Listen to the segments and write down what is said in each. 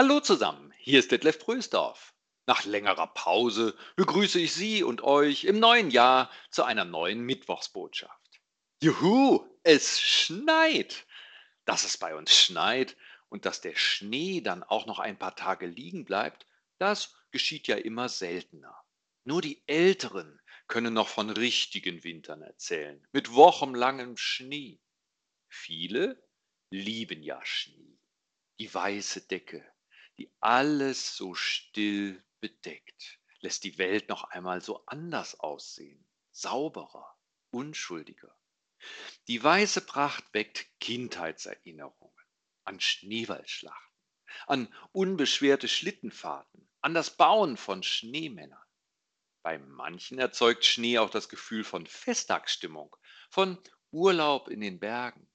Hallo zusammen, hier ist Detlef Prösdorf. Nach längerer Pause begrüße ich Sie und euch im neuen Jahr zu einer neuen Mittwochsbotschaft. Juhu, es schneit! Dass es bei uns schneit und dass der Schnee dann auch noch ein paar Tage liegen bleibt, das geschieht ja immer seltener. Nur die Älteren können noch von richtigen Wintern erzählen, mit wochenlangem Schnee. Viele lieben ja Schnee, die weiße Decke, die alles so still bedeckt, lässt die Welt noch einmal so anders aussehen, sauberer, unschuldiger. Die weiße Pracht weckt Kindheitserinnerungen an Schneeballschlachten, an unbeschwerte Schlittenfahrten, an das Bauen von Schneemännern. Bei manchen erzeugt Schnee auch das Gefühl von Festtagsstimmung, von Urlaub in den Bergen.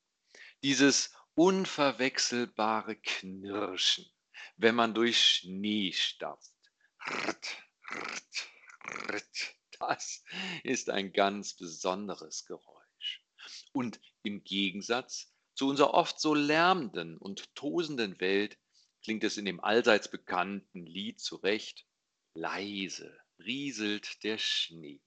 Dieses unverwechselbare Knirschen, wenn man durch Schnee stapft. Das ist ein ganz besonderes Geräusch. Und im Gegensatz zu unserer oft so lärmenden und tosenden Welt klingt es in dem allseits bekannten Lied zurecht. Leise rieselt der Schnee.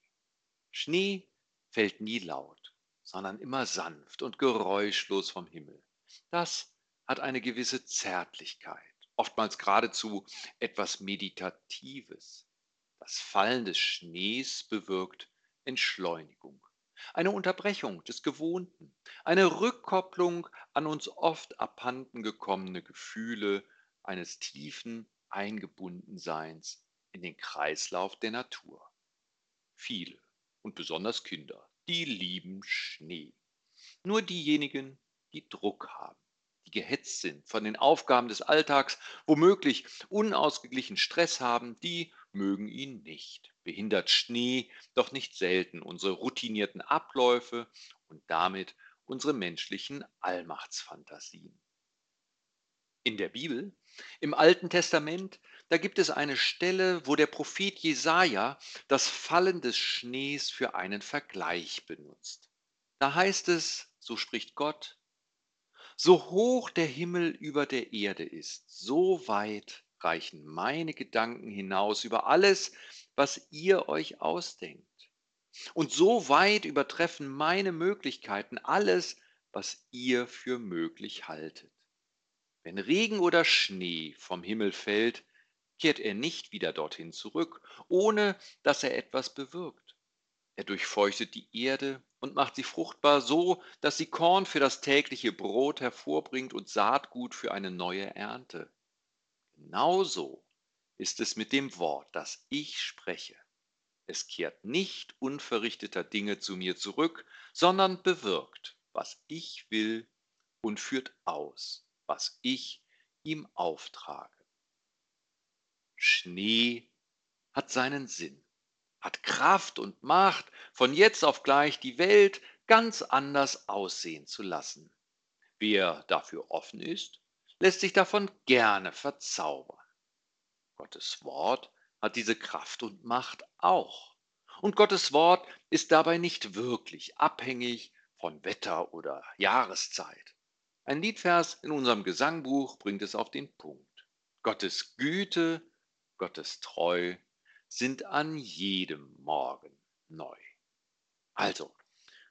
Schnee fällt nie laut, sondern immer sanft und geräuschlos vom Himmel. Das hat eine gewisse Zärtlichkeit, oftmals geradezu etwas Meditatives. Das Fallen des Schnees bewirkt Entschleunigung, eine Unterbrechung des Gewohnten, eine Rückkopplung an uns oft abhanden gekommene Gefühle eines tiefen Eingebundenseins in den Kreislauf der Natur. Viele und besonders Kinder, die lieben Schnee. Nur diejenigen, die Druck haben, die gehetzt sind von den Aufgaben des Alltags, womöglich unausgeglichen Stress haben, die mögen ihn nicht. Behindert Schnee doch nicht selten unsere routinierten Abläufe und damit unsere menschlichen Allmachtsfantasien. In der Bibel, im Alten Testament, da gibt es eine Stelle, wo der Prophet Jesaja das Fallen des Schnees für einen Vergleich benutzt. Da heißt es, so spricht Gott, so hoch der Himmel über der Erde ist, so weit reichen meine Gedanken hinaus über alles, was ihr euch ausdenkt. Und so weit übertreffen meine Möglichkeiten alles, was ihr für möglich haltet. Wenn Regen oder Schnee vom Himmel fällt, kehrt er nicht wieder dorthin zurück, ohne dass er etwas bewirkt. Er durchfeuchtet die Erde und macht sie fruchtbar so, dass sie Korn für das tägliche Brot hervorbringt und Saatgut für eine neue Ernte. Genauso ist es mit dem Wort, das ich spreche. Es kehrt nicht unverrichteter Dinge zu mir zurück, sondern bewirkt, was ich will und führt aus, was ich ihm auftrage. Schnee hat seinen Sinn hat Kraft und Macht, von jetzt auf gleich die Welt ganz anders aussehen zu lassen. Wer dafür offen ist, lässt sich davon gerne verzaubern. Gottes Wort hat diese Kraft und Macht auch. Und Gottes Wort ist dabei nicht wirklich abhängig von Wetter oder Jahreszeit. Ein Liedvers in unserem Gesangbuch bringt es auf den Punkt. Gottes Güte, Gottes Treu sind an jedem Morgen neu. Also,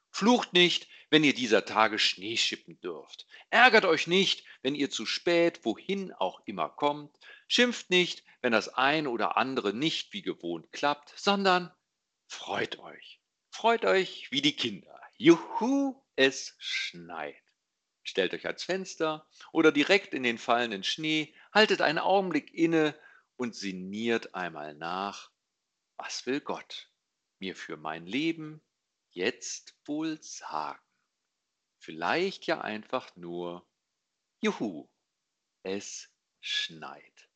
flucht nicht, wenn ihr dieser Tage Schnee schippen dürft. Ärgert euch nicht, wenn ihr zu spät wohin auch immer kommt. Schimpft nicht, wenn das ein oder andere nicht wie gewohnt klappt, sondern freut euch. Freut euch wie die Kinder. Juhu, es schneit. Stellt euch ans Fenster oder direkt in den fallenden Schnee, haltet einen Augenblick inne und sinniert einmal nach, was will Gott mir für mein Leben jetzt wohl sagen? Vielleicht ja einfach nur, juhu, es schneit.